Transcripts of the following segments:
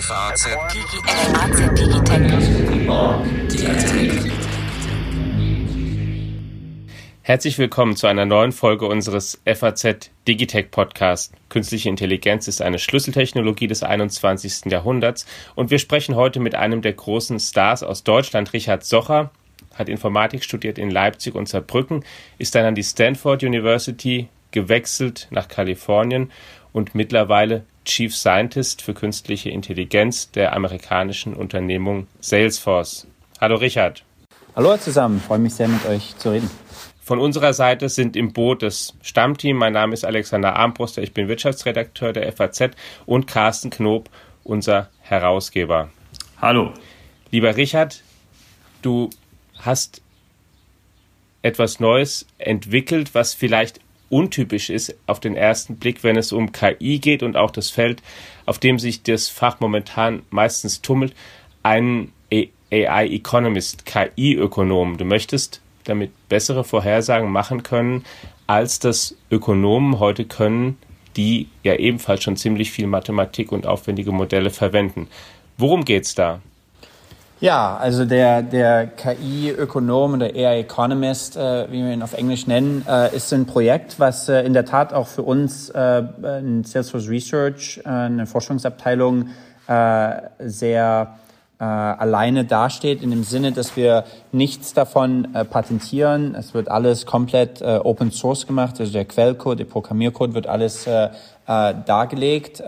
FAZ Herzlich willkommen zu einer neuen Folge unseres FAZ Digitech Podcast. Künstliche Intelligenz ist eine Schlüsseltechnologie des 21. Jahrhunderts und wir sprechen heute mit einem der großen Stars aus Deutschland, Richard Socher, hat Informatik studiert in Leipzig und Saarbrücken, ist dann an die Stanford University gewechselt nach Kalifornien und mittlerweile Chief Scientist für künstliche Intelligenz der amerikanischen Unternehmung Salesforce. Hallo Richard. Hallo zusammen, freue mich sehr mit euch zu reden. Von unserer Seite sind im Boot das Stammteam. Mein Name ist Alexander Armbruster, ich bin Wirtschaftsredakteur der FAZ und Carsten Knob, unser Herausgeber. Hallo. Lieber Richard, du hast etwas Neues entwickelt, was vielleicht untypisch ist auf den ersten Blick, wenn es um KI geht und auch das Feld, auf dem sich das Fach momentan meistens tummelt, ein AI Economist, KI-Ökonom. Du möchtest damit bessere Vorhersagen machen können, als das Ökonomen heute können, die ja ebenfalls schon ziemlich viel Mathematik und aufwendige Modelle verwenden. Worum geht's da? Ja, also der, der KI-Ökonom oder AI-Economist, äh, wie wir ihn auf Englisch nennen, äh, ist ein Projekt, was äh, in der Tat auch für uns äh, in Salesforce Research, äh, eine Forschungsabteilung, äh, sehr alleine dasteht, in dem Sinne, dass wir nichts davon patentieren. Es wird alles komplett Open Source gemacht, also der Quellcode, der Programmiercode wird alles dargelegt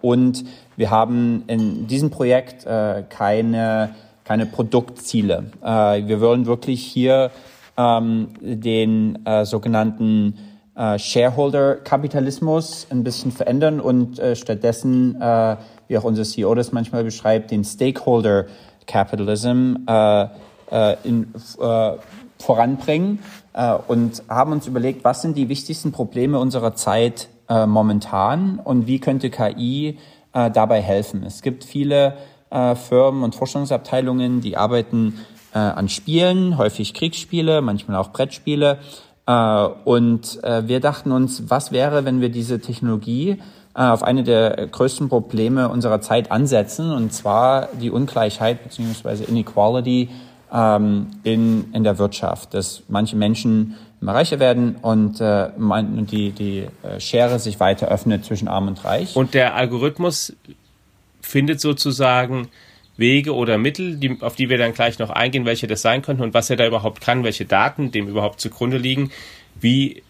und wir haben in diesem Projekt keine keine Produktziele. Äh, wir wollen wirklich hier ähm, den äh, sogenannten äh, Shareholder-Kapitalismus ein bisschen verändern und äh, stattdessen, äh, wie auch unser CEO das manchmal beschreibt, den Stakeholder-Capitalism äh, in, voranbringen und haben uns überlegt, was sind die wichtigsten Probleme unserer Zeit momentan und wie könnte KI dabei helfen. Es gibt viele äh, Firmen und Forschungsabteilungen, die arbeiten äh, an Spielen, häufig Kriegsspiele, manchmal auch Brettspiele. Äh, und äh, wir dachten uns, was wäre, wenn wir diese Technologie äh, auf eine der größten Probleme unserer Zeit ansetzen, und zwar die Ungleichheit bzw. Inequality ähm, in, in der Wirtschaft, dass manche Menschen immer reicher werden und äh, die, die äh, Schere sich weiter öffnet zwischen Arm und Reich. Und der Algorithmus findet sozusagen Wege oder Mittel, die, auf die wir dann gleich noch eingehen, welche das sein könnten und was er da überhaupt kann, welche Daten dem überhaupt zugrunde liegen, wie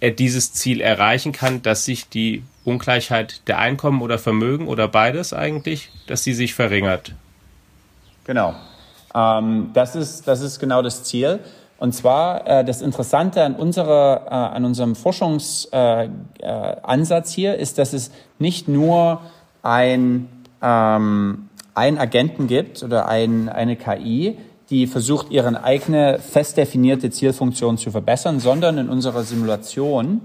er dieses Ziel erreichen kann, dass sich die Ungleichheit der Einkommen oder Vermögen oder beides eigentlich, dass sie sich verringert. Genau. Ähm, das, ist, das ist genau das Ziel. Und zwar äh, das Interessante an, unserer, äh, an unserem Forschungsansatz äh, hier ist, dass es nicht nur ein ähm, einen Agenten gibt oder ein, eine KI, die versucht, ihre eigene fest definierte Zielfunktion zu verbessern, sondern in unserer Simulation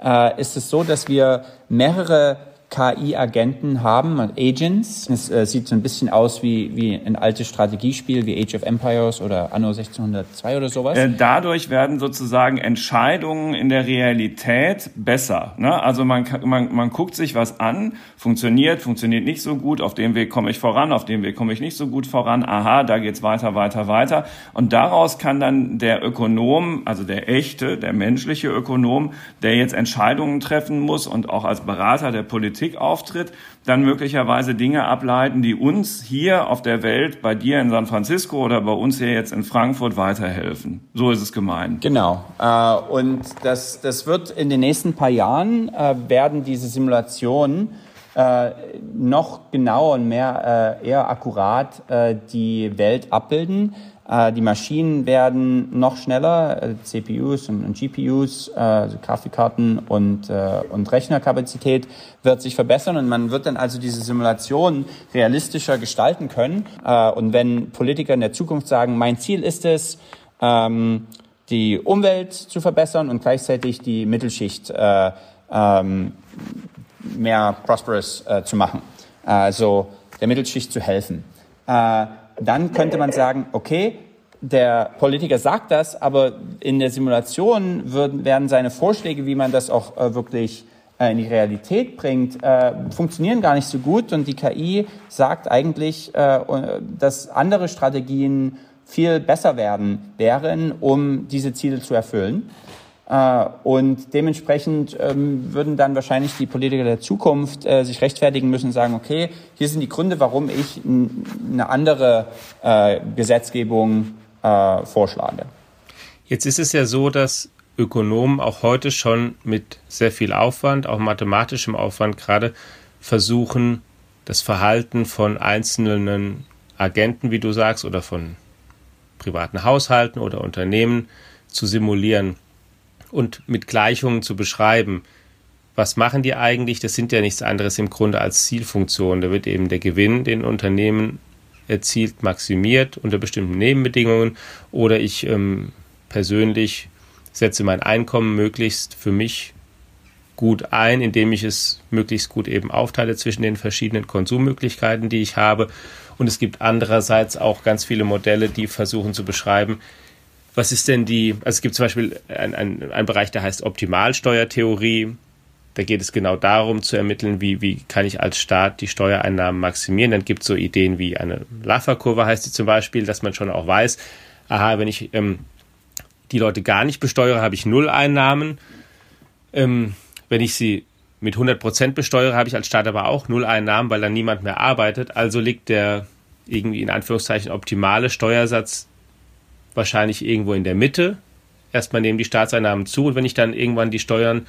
äh, ist es so, dass wir mehrere KI-Agenten haben, Agents. Es äh, sieht so ein bisschen aus wie, wie ein altes Strategiespiel wie Age of Empires oder Anno 1602 oder sowas. Äh, dadurch werden sozusagen Entscheidungen in der Realität besser. Ne? Also man, man, man guckt sich was an, funktioniert, funktioniert nicht so gut, auf dem Weg komme ich voran, auf dem Weg komme ich nicht so gut voran, aha, da geht's weiter, weiter, weiter. Und daraus kann dann der Ökonom, also der echte, der menschliche Ökonom, der jetzt Entscheidungen treffen muss und auch als Berater der Politik Politik auftritt, dann möglicherweise Dinge ableiten, die uns hier auf der Welt, bei dir in San Francisco oder bei uns hier jetzt in Frankfurt weiterhelfen. So ist es gemeint. Genau. Äh, und das, das wird in den nächsten paar Jahren, äh, werden diese Simulationen äh, noch genauer und mehr, eher akkurat die Welt abbilden. Äh, die Maschinen werden noch schneller, äh, CPUs und, GPUs, äh, also Grafikkarten und, und Rechnerkapazität wird sich verbessern und man wird dann also diese Simulation realistischer gestalten können. Und wenn Politiker in der Zukunft sagen, mein Ziel ist es, ähm, die Umwelt zu verbessern und gleichzeitig die Mittelschicht ähm, mehr prosperous zu machen, also der Mittelschicht zu helfen dann könnte man sagen, okay, der Politiker sagt das, aber in der Simulation würden, werden seine Vorschläge, wie man das auch äh, wirklich äh, in die Realität bringt, äh, funktionieren gar nicht so gut. Und die KI sagt eigentlich, äh, dass andere Strategien viel besser werden wären, um diese Ziele zu erfüllen. Äh, und dementsprechend ähm, würden dann wahrscheinlich die Politiker der Zukunft äh, sich rechtfertigen müssen und sagen, okay, hier sind die Gründe, warum ich eine andere äh, Gesetzgebung vorschlage. Jetzt ist es ja so, dass Ökonomen auch heute schon mit sehr viel Aufwand, auch mathematischem Aufwand gerade, versuchen, das Verhalten von einzelnen Agenten, wie du sagst, oder von privaten Haushalten oder Unternehmen zu simulieren und mit Gleichungen zu beschreiben. Was machen die eigentlich? Das sind ja nichts anderes im Grunde als Zielfunktionen. Da wird eben der Gewinn, den Unternehmen erzielt, maximiert unter bestimmten Nebenbedingungen oder ich ähm, persönlich setze mein Einkommen möglichst für mich gut ein, indem ich es möglichst gut eben aufteile zwischen den verschiedenen Konsummöglichkeiten, die ich habe. Und es gibt andererseits auch ganz viele Modelle, die versuchen zu beschreiben, was ist denn die, also es gibt zum Beispiel einen ein Bereich, der heißt Optimalsteuertheorie. Da geht es genau darum zu ermitteln, wie, wie kann ich als Staat die Steuereinnahmen maximieren. Dann gibt es so Ideen wie eine Laffer-Kurve heißt sie zum Beispiel, dass man schon auch weiß, aha, wenn ich ähm, die Leute gar nicht besteuere, habe ich null Einnahmen. Ähm, wenn ich sie mit 100 Prozent besteuere, habe ich als Staat aber auch null Einnahmen, weil dann niemand mehr arbeitet. Also liegt der irgendwie in Anführungszeichen optimale Steuersatz wahrscheinlich irgendwo in der Mitte. Erstmal nehmen die Staatseinnahmen zu und wenn ich dann irgendwann die Steuern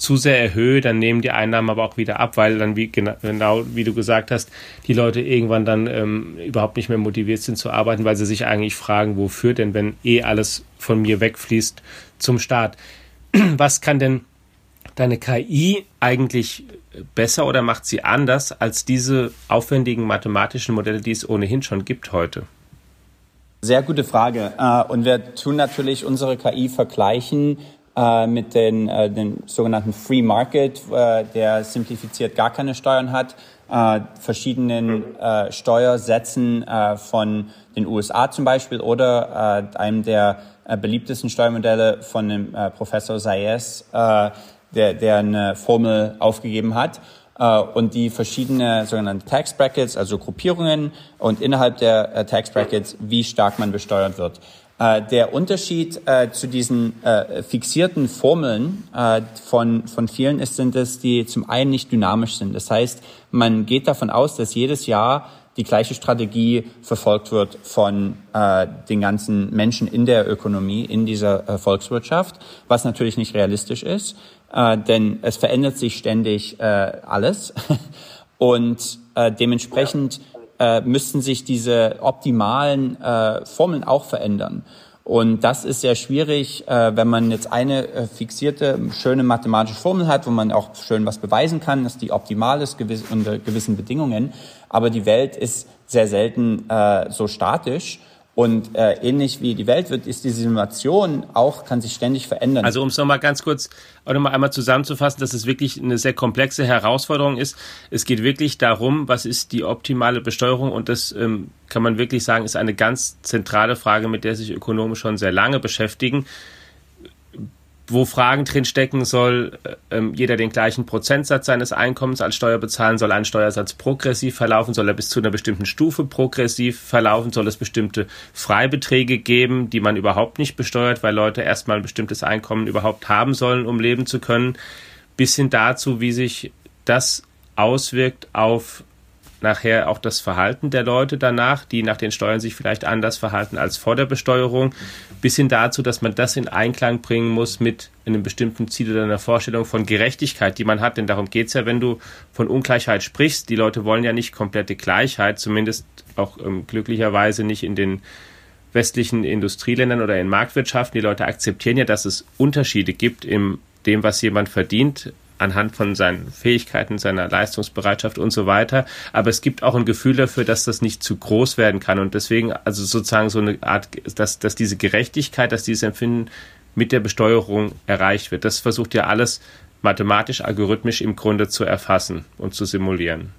zu sehr erhöhe, dann nehmen die Einnahmen aber auch wieder ab, weil dann, wie, genau wie du gesagt hast, die Leute irgendwann dann ähm, überhaupt nicht mehr motiviert sind zu arbeiten, weil sie sich eigentlich fragen, wofür denn, wenn eh alles von mir wegfließt zum Staat. Was kann denn deine KI eigentlich besser oder macht sie anders als diese aufwendigen mathematischen Modelle, die es ohnehin schon gibt heute? Sehr gute Frage. Äh, und wir tun natürlich unsere KI vergleichen äh, mit den, äh, den sogenannten Free Market, der simplifiziert gar keine Steuern hat, verschiedenen Steuersätzen von den USA zum Beispiel oder einem der beliebtesten Steuermodelle von dem Professor Sayes, der, der eine Formel aufgegeben hat. Äh, und die verschiedene sogenannte Tax Brackets, also Gruppierungen und innerhalb der äh, Tax Brackets, wie stark man besteuert wird. Äh, der Unterschied zu diesen fixierten Formeln von, von vielen ist, sind es, die zum einen nicht dynamisch sind. Das heißt, man geht davon aus, dass jedes Jahr die gleiche Strategie verfolgt wird von den ganzen Menschen in der Ökonomie, in dieser Volkswirtschaft, was natürlich nicht realistisch ist äh, denn es verändert sich ständig äh, alles und äh, dementsprechend äh, müssten sich diese optimalen äh, Formeln auch verändern. Und das ist sehr schwierig, äh, wenn man jetzt eine äh, fixierte, schöne mathematische Formel hat, wo man auch schön was beweisen kann, dass die optimal ist gewiss, unter gewissen Bedingungen. Aber die Welt ist sehr selten äh, so statisch. Und äh, ähnlich wie die Welt wird, ist die Simulation auch, kann sich ständig verändern. Also um es nochmal ganz kurz auch nochmal einmal zusammenzufassen, dass es wirklich eine sehr komplexe Herausforderung ist. Es geht wirklich darum, was ist die optimale Besteuerung und das ähm, kann man wirklich sagen, ist eine ganz zentrale Frage, mit der sich Ökonomen schon sehr lange beschäftigen wo Fragen drin stecken, soll äh, ähm, jeder den gleichen Prozentsatz seines Einkommens als Steuer bezahlen, soll ein Steuersatz progressiv verlaufen, soll er bis zu einer bestimmten Stufe progressiv verlaufen, soll es bestimmte Freibeträge geben, die man überhaupt nicht besteuert, weil Leute erstmal ein bestimmtes Einkommen überhaupt haben sollen, um leben zu können, bis hin dazu, wie sich das auswirkt auf nachher auch das Verhalten der Leute danach, die nach den Steuern sich vielleicht anders verhalten als vor der Besteuerung, bis hin dazu, dass man das in Einklang bringen muss mit einem bestimmten Ziel oder einer Vorstellung von Gerechtigkeit, die man hat. Denn darum geht es ja, wenn du von Ungleichheit sprichst. Die Leute wollen ja nicht komplette Gleichheit, zumindest auch ähm, glücklicherweise nicht in den westlichen Industrieländern oder in Marktwirtschaften. Die Leute akzeptieren ja, dass es Unterschiede gibt in dem, was jemand verdient anhand von seinen Fähigkeiten, seiner Leistungsbereitschaft und so weiter. Aber es gibt auch ein Gefühl dafür, dass das nicht zu groß werden kann. Und deswegen, also sozusagen so eine Art, dass, dass diese Gerechtigkeit, dass dieses Empfinden mit der Besteuerung erreicht wird. Das versucht ja alles mathematisch, algorithmisch im Grunde zu erfassen und zu simulieren.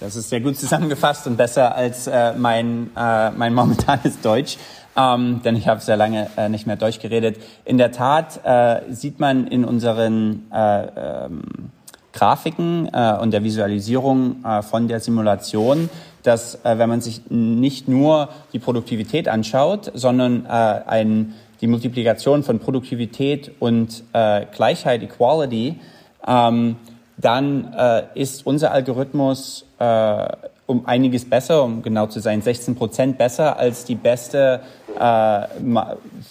Das ist sehr gut zusammengefasst und besser als äh, mein, äh, mein momentanes Deutsch, ähm, denn ich habe sehr lange äh, nicht mehr Deutsch geredet. In der Tat äh, sieht man in unseren äh, ähm, Grafiken äh, und der Visualisierung äh, von der Simulation, dass äh, wenn man sich nicht nur die Produktivität anschaut, sondern äh, ein, die Multiplikation von Produktivität und äh, Gleichheit, Equality, ähm, dann äh, ist unser Algorithmus äh, um einiges besser, um genau zu sein, 16 Prozent besser als die beste äh,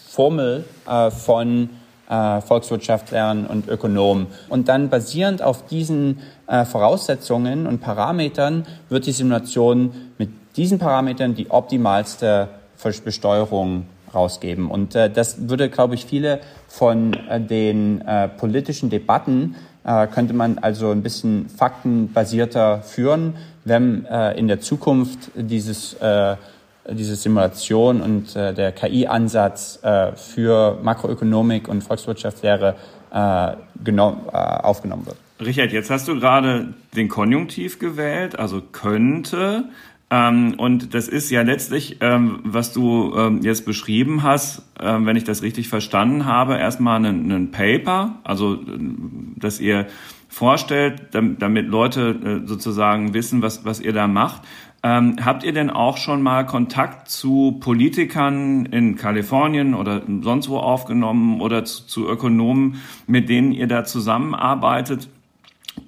Formel äh, von äh, Volkswirtschaftlern und Ökonomen. Und dann basierend auf diesen äh, Voraussetzungen und Parametern wird die Simulation mit diesen Parametern die optimalste Besteuerung rausgeben. Und äh, das würde, glaube ich, viele von äh, den äh, politischen Debatten äh, könnte man also ein bisschen faktenbasierter führen, wenn äh, in der Zukunft dieses, äh, diese Simulation und der KI-Ansatz für Makroökonomik und Volkswirtschaftslehre genommen, aufgenommen wird. Richard, jetzt hast du gerade den Konjunktiv gewählt, also könnte. Ähm, und das ist ja letztlich, ähm, was du ähm, jetzt beschrieben hast, ähm, wenn ich das richtig verstanden habe, erstmal ein, Paper, also dass ihr vorstellt, damit, damit Leute äh, sozusagen wissen, was, was ihr da macht. Ähm, habt ihr denn auch schon mal Kontakt zu Politikern in Kalifornien oder sonst wo aufgenommen oder zu, zu Ökonomen, mit denen ihr da zusammenarbeitet?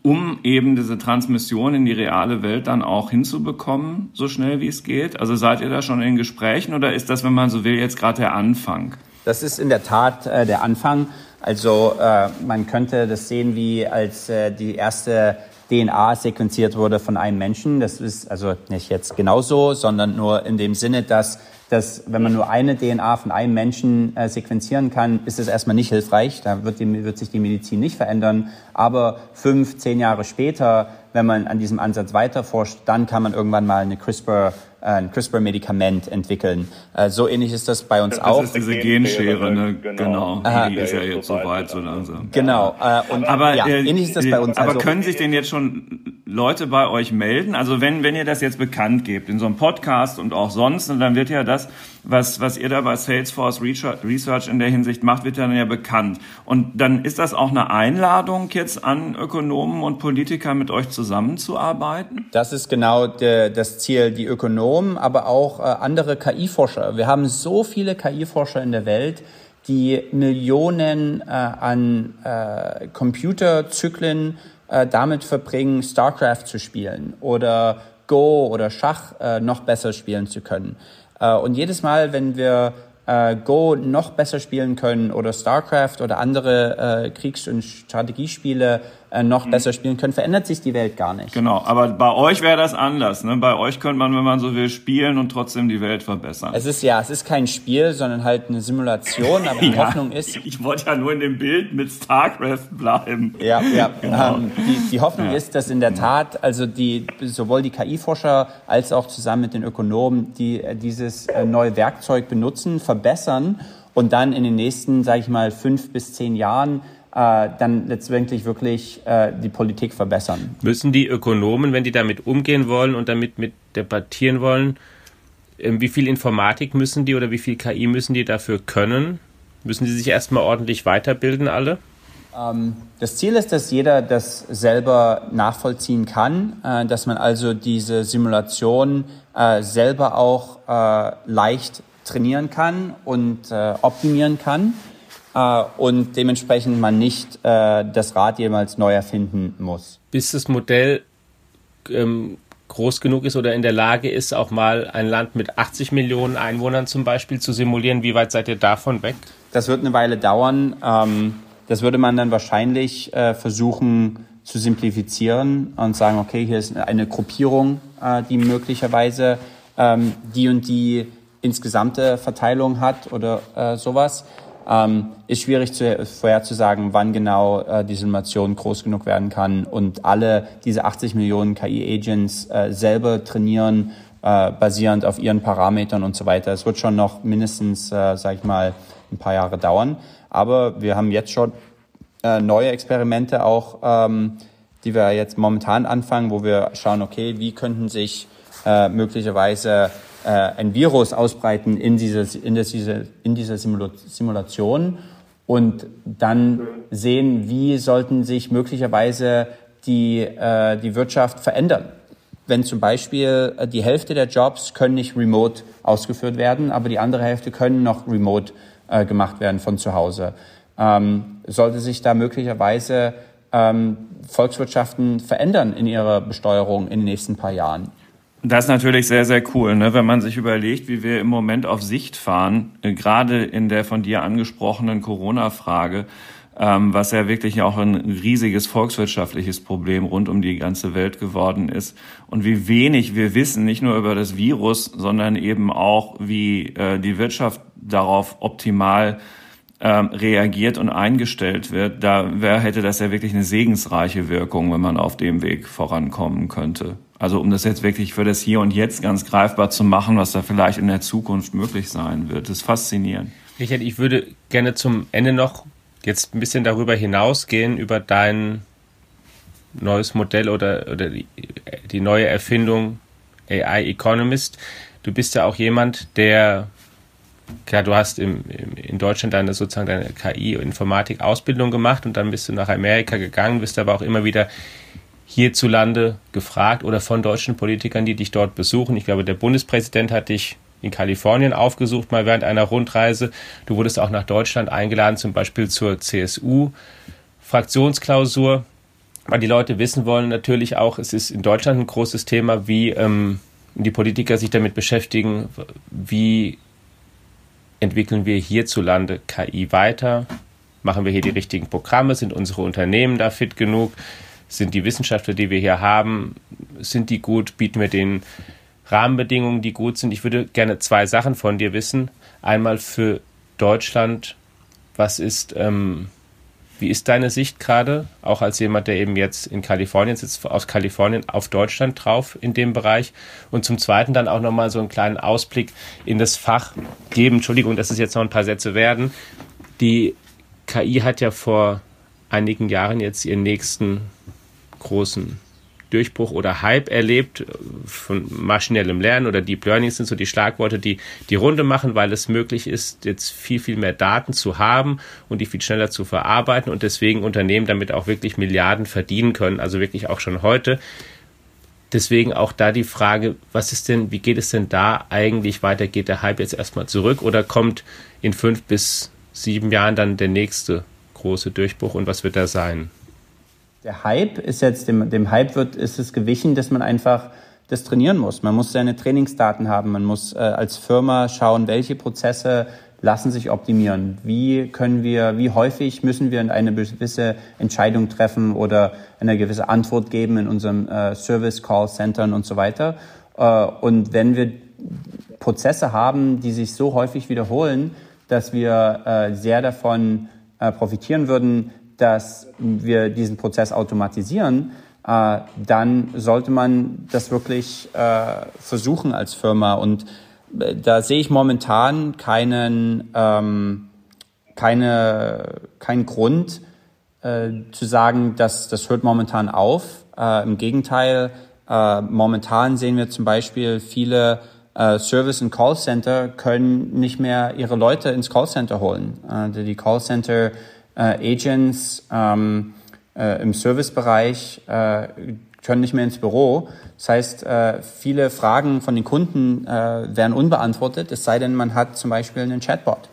Um eben diese Transmission in die reale Welt dann auch hinzubekommen, so schnell wie es geht? Also seid ihr da schon in Gesprächen oder ist das, wenn man so will, jetzt gerade der Anfang? Das ist in der Tat äh, der Anfang. Also äh, man könnte das sehen, wie als äh, die erste DNA sequenziert wurde von einem Menschen. Das ist also nicht jetzt genauso, sondern nur in dem Sinne, dass dass wenn man nur eine DNA von einem Menschen äh, sequenzieren kann, ist es erstmal nicht hilfreich. Da wird, die, wird sich die Medizin nicht verändern. Aber fünf, zehn Jahre später, wenn man an diesem Ansatz weiterforscht, dann kann man irgendwann mal eine CRISPR ein CRISPR-Medikament entwickeln. Äh, so ähnlich ist das bei uns das auch. Das ist diese Genschere, ne? genau. genau. Die ist ja jetzt so weit so langsam. Genau. Äh, und aber ja, ähnlich ist das bei uns. Aber also, können sich denn jetzt schon Leute bei euch melden? Also wenn, wenn ihr das jetzt bekannt gebt, in so einem Podcast und auch sonst, dann wird ja das, was, was ihr da bei Salesforce Research in der Hinsicht macht, wird dann ja bekannt. Und dann ist das auch eine Einladung jetzt an Ökonomen und Politiker mit euch zusammenzuarbeiten? Das ist genau de, das Ziel, die Ökonomen, aber auch äh, andere KI-Forscher. Wir haben so viele KI-Forscher in der Welt, die Millionen äh, an äh, Computerzyklen äh, damit verbringen, StarCraft zu spielen oder Go oder Schach äh, noch besser spielen zu können. Äh, und jedes Mal, wenn wir äh, Go noch besser spielen können oder StarCraft oder andere äh, Kriegs- und Strategiespiele noch mhm. besser spielen können, verändert sich die Welt gar nicht. Genau, aber bei euch wäre das anders. Ne? Bei euch könnte man, wenn man so will, spielen und trotzdem die Welt verbessern. Es ist ja, es ist kein Spiel, sondern halt eine Simulation. Aber die ja, Hoffnung ist. Ich wollte ja nur in dem Bild mit StarCraft bleiben. Ja, ja. Genau. Ähm, die, die Hoffnung ja. ist, dass in der Tat, also die sowohl die KI-Forscher als auch zusammen mit den Ökonomen, die äh, dieses äh, neue Werkzeug benutzen, verbessern und dann in den nächsten, sage ich mal, fünf bis zehn Jahren äh, dann letztendlich wirklich äh, die Politik verbessern. Müssen die Ökonomen, wenn die damit umgehen wollen und damit mit debattieren wollen, äh, wie viel Informatik müssen die oder wie viel KI müssen die dafür können? Müssen die sich erstmal ordentlich weiterbilden alle? Ähm, das Ziel ist, dass jeder das selber nachvollziehen kann, äh, dass man also diese Simulation selber auch leicht trainieren kann und optimieren kann äh, und dementsprechend man nicht äh, das Rad jemals neu erfinden muss. Bis das Modell ähm, groß genug ist oder in der Lage ist, auch mal ein Land mit 80 Millionen Einwohnern zum Beispiel zu simulieren, wie weit seid ihr davon weg? Das wird eine Weile dauern. Ähm, das würde man dann wahrscheinlich äh, versuchen zu simplifizieren und sagen, okay, hier ist eine Gruppierung, äh, die möglicherweise ähm, die und die insgesamte Verteilung hat oder äh, sowas. Ähm, ist schwierig zu, vorherzusagen, wann genau äh, die Simulation groß genug werden kann und alle diese 80 Millionen KI-Agents äh, selber trainieren, äh, basierend auf ihren Parametern und so weiter. Es wird schon noch mindestens, äh, sag ich mal, ein paar Jahre dauern. Aber wir haben jetzt schon äh, neue Experimente auch ähm, die wir jetzt momentan anfangen, wo wir schauen, okay, wie könnten sich äh, möglicherweise äh, ein Virus ausbreiten in, dieses, in, das, diese, in dieser Simulation und dann sehen, wie sollten sich möglicherweise die, äh, die Wirtschaft verändern. Wenn zum Beispiel äh, die Hälfte der Jobs können nicht remote ausgeführt werden, aber die andere Hälfte können noch remote äh, gemacht werden von zu Hause. Ähm, sollte sich da möglicherweise ähm, Volkswirtschaften verändern in ihrer Besteuerung in den nächsten paar Jahren? Das ist natürlich sehr, sehr cool, ne? wenn man sich überlegt, wie wir im Moment auf Sicht fahren, äh, gerade in der von dir angesprochenen Corona-Frage, ähm, was ja wirklich auch ein riesiges volkswirtschaftliches Problem rund um die ganze Welt geworden ist und wie wenig wir wissen, nicht nur über das Virus, sondern eben auch, wie äh, die Wirtschaft darauf optimal ähm, reagiert und eingestellt wird, da wär, hätte das ja wirklich eine segensreiche Wirkung, wenn man auf dem Weg vorankommen könnte. Also um das jetzt wirklich für das Hier und Jetzt ganz greifbar zu machen, was da vielleicht in der Zukunft möglich sein wird. Das ist faszinierend. Richard, ich würde gerne zum Ende noch jetzt ein bisschen darüber hinausgehen, über dein neues Modell oder, oder die, die neue Erfindung AI Economist. Du bist ja auch jemand, der klar, du hast im, im, in Deutschland deine sozusagen deine KI-Informatik-Ausbildung gemacht und dann bist du nach Amerika gegangen, bist aber auch immer wieder hierzulande gefragt oder von deutschen Politikern, die dich dort besuchen. Ich glaube, der Bundespräsident hat dich in Kalifornien aufgesucht, mal während einer Rundreise. Du wurdest auch nach Deutschland eingeladen, zum Beispiel zur CSU-Fraktionsklausur, weil die Leute wissen wollen natürlich auch, es ist in Deutschland ein großes Thema, wie ähm, die Politiker sich damit beschäftigen, wie entwickeln wir hierzulande KI weiter? Machen wir hier die richtigen Programme? Sind unsere Unternehmen da fit genug? Sind die Wissenschaftler, die wir hier haben, sind die gut? Bieten wir den Rahmenbedingungen, die gut sind? Ich würde gerne zwei Sachen von dir wissen. Einmal für Deutschland, was ist ähm, wie ist deine Sicht gerade, auch als jemand, der eben jetzt in Kalifornien sitzt, aus Kalifornien auf Deutschland drauf in dem Bereich? Und zum Zweiten dann auch nochmal so einen kleinen Ausblick in das Fach geben. Entschuldigung, dass es jetzt noch ein paar Sätze werden. Die KI hat ja vor einigen Jahren jetzt ihren nächsten großen Durchbruch oder Hype erlebt von maschinellem Lernen oder Deep Learning sind so die Schlagworte, die die Runde machen, weil es möglich ist, jetzt viel, viel mehr Daten zu haben und die viel schneller zu verarbeiten und deswegen Unternehmen damit auch wirklich Milliarden verdienen können, also wirklich auch schon heute. Deswegen auch da die Frage, was ist denn, wie geht es denn da eigentlich weiter? Geht der Hype jetzt erstmal zurück oder kommt in fünf bis sieben Jahren dann der nächste große Durchbruch und was wird da sein? Der Hype ist jetzt, dem, dem Hype wird, ist es gewichen, dass man einfach das trainieren muss. Man muss seine Trainingsdaten haben. Man muss äh, als Firma schauen, welche Prozesse lassen sich optimieren. Wie können wir, wie häufig müssen wir eine gewisse Entscheidung treffen oder eine gewisse Antwort geben in unserem äh, Service Call Centern und so weiter. Äh, und wenn wir Prozesse haben, die sich so häufig wiederholen, dass wir äh, sehr davon äh, profitieren würden, dass wir diesen Prozess automatisieren, äh, dann sollte man das wirklich äh, versuchen als Firma. Und äh, da sehe ich momentan keinen, ähm, keine, keinen Grund zu sagen, dass das hört momentan auf. Im Gegenteil, momentan sehen wir zum Beispiel viele Service- und Callcenter können nicht mehr ihre Leute ins Callcenter holen. Die Callcenter äh, Agents ähm, äh, im Servicebereich äh, können nicht mehr ins Büro. Das heißt, äh, viele Fragen von den Kunden äh, werden unbeantwortet, es sei denn, man hat zum Beispiel einen Chatbot.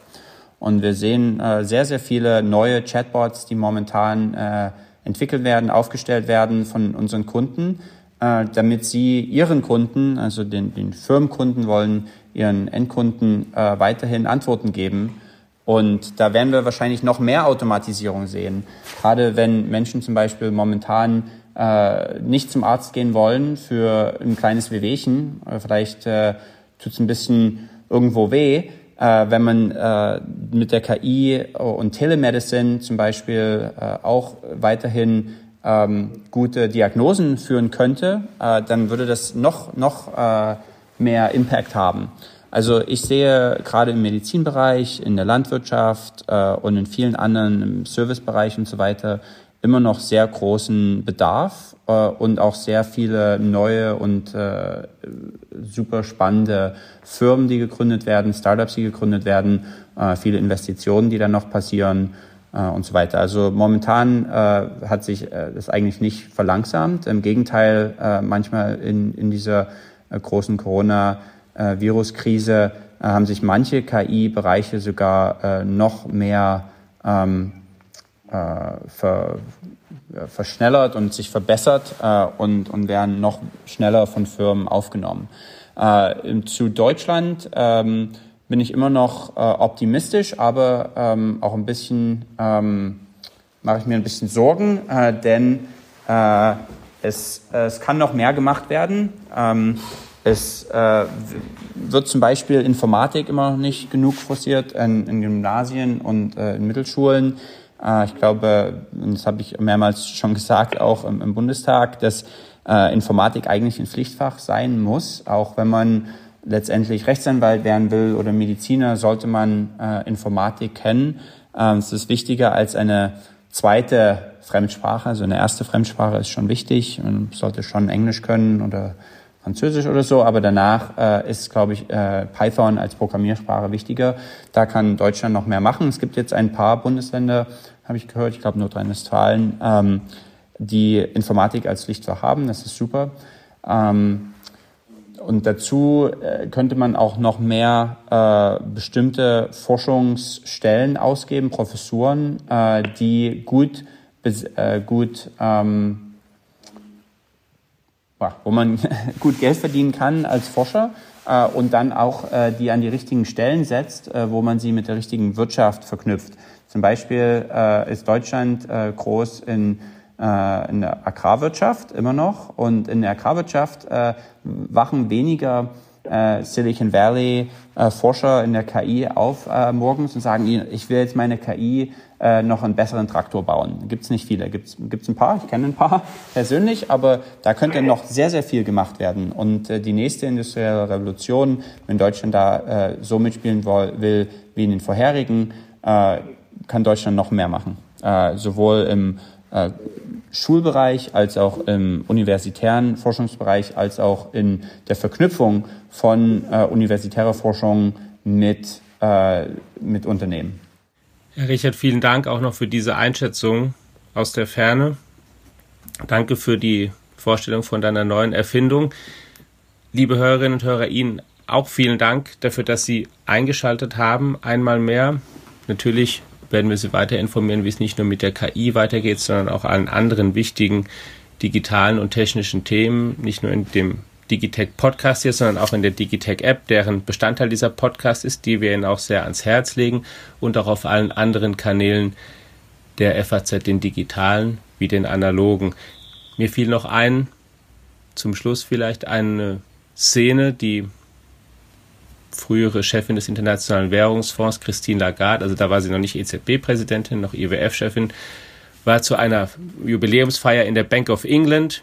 Und wir sehen äh, sehr, sehr viele neue Chatbots, die momentan entwickelt werden, aufgestellt werden von unseren Kunden, damit sie ihren Kunden, also den, den Firmenkunden wollen, ihren Endkunden weiterhin Antworten geben und da werden wir wahrscheinlich noch mehr Automatisierung sehen. Gerade wenn Menschen zum Beispiel momentan äh, nicht zum Arzt gehen wollen für ein kleines Wehwehchen, äh, vielleicht äh, tut es ein bisschen irgendwo weh, äh, wenn man äh, mit der KI und Telemedicine zum Beispiel äh, auch weiterhin ähm, gute Diagnosen führen könnte, äh, dann würde das noch, noch äh, mehr Impact haben. Also ich sehe gerade im Medizinbereich, in der Landwirtschaft äh, und in vielen anderen im Servicebereich und so weiter immer noch sehr großen Bedarf äh, und auch sehr viele neue und äh, super spannende Firmen, die gegründet werden, Startups, die gegründet werden, äh, viele Investitionen, die dann noch passieren äh, und so weiter. Also momentan äh, hat sich äh, das eigentlich nicht verlangsamt. Im Gegenteil, äh, manchmal in, in dieser äh, großen Corona-Virus-Krise äh, haben sich manche KI-Bereiche sogar äh, noch mehr ähm, äh, ver, verschnellert und sich verbessert äh, und, und werden noch schneller von Firmen aufgenommen. Äh, zu Deutschland ähm, bin ich immer noch äh, optimistisch, aber ähm, auch ein bisschen ähm, mache ich mir ein bisschen Sorgen, äh, denn äh, es, es kann noch mehr gemacht werden. Ähm, es äh, wird zum Beispiel Informatik immer noch nicht genug forciert in, in Gymnasien und äh, in Mittelschulen. Äh, ich glaube, das habe ich mehrmals schon gesagt, auch im, im Bundestag, dass äh, Informatik eigentlich ein Pflichtfach sein muss, auch wenn man letztendlich Rechtsanwalt werden will oder Mediziner, sollte man äh, Informatik kennen. Ähm, es ist wichtiger als eine zweite Fremdsprache. Also eine erste Fremdsprache ist schon wichtig. Man sollte schon Englisch können oder Französisch oder so, aber danach äh, ist, glaube ich, äh, Python als Programmiersprache wichtiger. Da kann Deutschland noch mehr machen. Es gibt jetzt ein paar Bundesländer, habe ich gehört, ich glaube Nordrhein-Westfalen, ähm, die Informatik als Pflichtfach haben. Das ist super. Ähm, und dazu äh, könnte man auch noch mehr äh, bestimmte Forschungsstellen ausgeben, Professuren, äh, die gut, äh, gut ähm, wo man gut Geld verdienen kann als Forscher äh, und dann auch äh, die an die richtigen Stellen setzt, äh, wo man sie mit der richtigen Wirtschaft verknüpft. Zum Beispiel äh, ist Deutschland äh, groß in äh, in der Agrarwirtschaft immer noch. Und in der Agrarwirtschaft äh, wachen weniger äh, Silicon Valley äh, Forscher in der KI auf äh, morgens und sagen, ich will jetzt meine KI äh, noch einen besseren Traktor bauen. Gibt's nicht viele, gibt's gibt's ein paar, ich kenne ein paar persönlich, aber da könnte noch sehr, sehr viel gemacht werden. Und äh, die nächste industrielle Revolution, wenn Deutschland da äh, so mitspielen will wie in den vorherigen, äh, kann Deutschland noch mehr machen. Äh, sowohl im äh, Schulbereich als auch im universitären Forschungsbereich als auch in der Verknüpfung von äh, universitärer Forschung mit, äh, mit Unternehmen. Herr Richard, vielen Dank auch noch für diese Einschätzung aus der Ferne. Danke für die Vorstellung von deiner neuen Erfindung. Liebe Hörerinnen und Hörer, Ihnen auch vielen Dank dafür, dass Sie eingeschaltet haben. Einmal mehr. Natürlich werden wir Sie weiter informieren, wie es nicht nur mit der KI weitergeht, sondern auch allen anderen wichtigen digitalen und technischen Themen, nicht nur in dem Digitech Podcast hier, sondern auch in der Digitech App, deren Bestandteil dieser Podcast ist, die wir Ihnen auch sehr ans Herz legen und auch auf allen anderen Kanälen der FAZ, den digitalen wie den analogen. Mir fiel noch ein, zum Schluss vielleicht eine Szene, die frühere Chefin des Internationalen Währungsfonds, Christine Lagarde, also da war sie noch nicht EZB-Präsidentin, noch IWF-Chefin, war zu einer Jubiläumsfeier in der Bank of England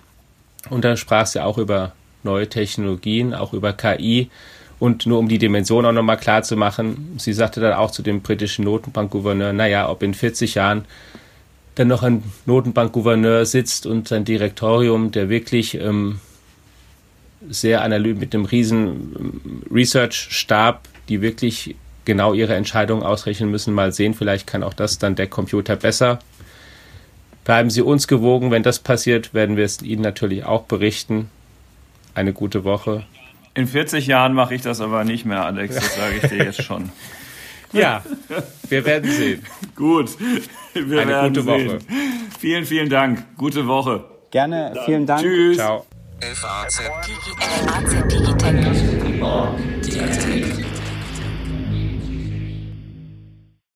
und da sprach sie auch über neue Technologien, auch über KI. Und nur um die Dimension auch nochmal klar zu machen, sie sagte dann auch zu dem britischen Notenbankgouverneur, naja, ob in 40 Jahren dann noch ein Notenbankgouverneur sitzt und sein Direktorium, der wirklich ähm, sehr analytisch mit einem riesen ähm, Research-Stab, die wirklich genau ihre Entscheidungen ausrechnen müssen, mal sehen, vielleicht kann auch das dann der Computer besser. Bleiben Sie uns gewogen, wenn das passiert, werden wir es Ihnen natürlich auch berichten. Eine gute Woche. In 40 Jahren mache ich das aber nicht mehr, Alex, das sage ich dir jetzt schon. ja, wir werden sehen. Gut, wir Eine werden gute sehen. Woche. Vielen, vielen Dank. Gute Woche. Gerne, vielen Dank. Tschüss. Ciao. FAZ. FAZ Digitech.